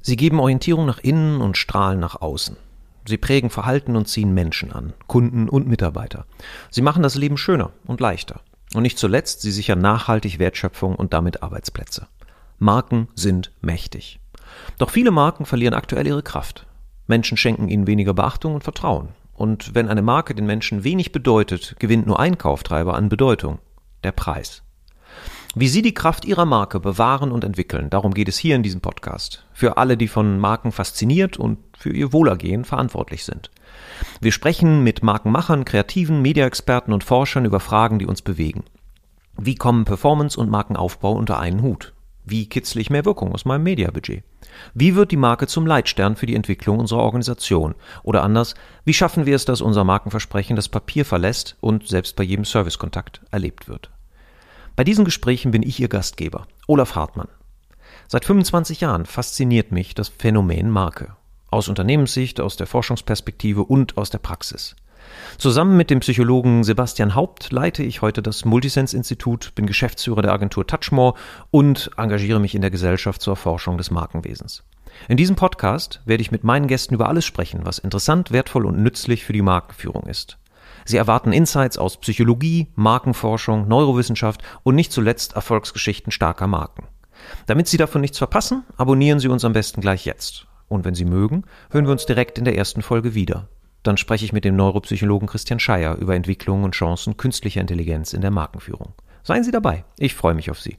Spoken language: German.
Sie geben Orientierung nach innen und strahlen nach außen. Sie prägen Verhalten und ziehen Menschen an, Kunden und Mitarbeiter. Sie machen das Leben schöner und leichter. Und nicht zuletzt, sie sichern nachhaltig Wertschöpfung und damit Arbeitsplätze. Marken sind mächtig. Doch viele Marken verlieren aktuell ihre Kraft. Menschen schenken ihnen weniger Beachtung und Vertrauen. Und wenn eine Marke den Menschen wenig bedeutet, gewinnt nur ein Kauftreiber an Bedeutung, der Preis. Wie Sie die Kraft Ihrer Marke bewahren und entwickeln, darum geht es hier in diesem Podcast. Für alle, die von Marken fasziniert und für ihr Wohlergehen verantwortlich sind. Wir sprechen mit Markenmachern, Kreativen, Mediaexperten und Forschern über Fragen, die uns bewegen. Wie kommen Performance und Markenaufbau unter einen Hut? Wie kitzle ich mehr Wirkung aus meinem Mediabudget? Wie wird die Marke zum Leitstern für die Entwicklung unserer Organisation? Oder anders, wie schaffen wir es, dass unser Markenversprechen das Papier verlässt und selbst bei jedem Servicekontakt erlebt wird? Bei diesen Gesprächen bin ich Ihr Gastgeber, Olaf Hartmann. Seit 25 Jahren fasziniert mich das Phänomen Marke. Aus Unternehmenssicht, aus der Forschungsperspektive und aus der Praxis. Zusammen mit dem Psychologen Sebastian Haupt leite ich heute das Multisense-Institut, bin Geschäftsführer der Agentur Touchmore und engagiere mich in der Gesellschaft zur Erforschung des Markenwesens. In diesem Podcast werde ich mit meinen Gästen über alles sprechen, was interessant, wertvoll und nützlich für die Markenführung ist. Sie erwarten Insights aus Psychologie, Markenforschung, Neurowissenschaft und nicht zuletzt Erfolgsgeschichten starker Marken. Damit Sie davon nichts verpassen, abonnieren Sie uns am besten gleich jetzt. Und wenn Sie mögen, hören wir uns direkt in der ersten Folge wieder. Dann spreche ich mit dem Neuropsychologen Christian Scheier über Entwicklungen und Chancen künstlicher Intelligenz in der Markenführung. Seien Sie dabei, ich freue mich auf Sie.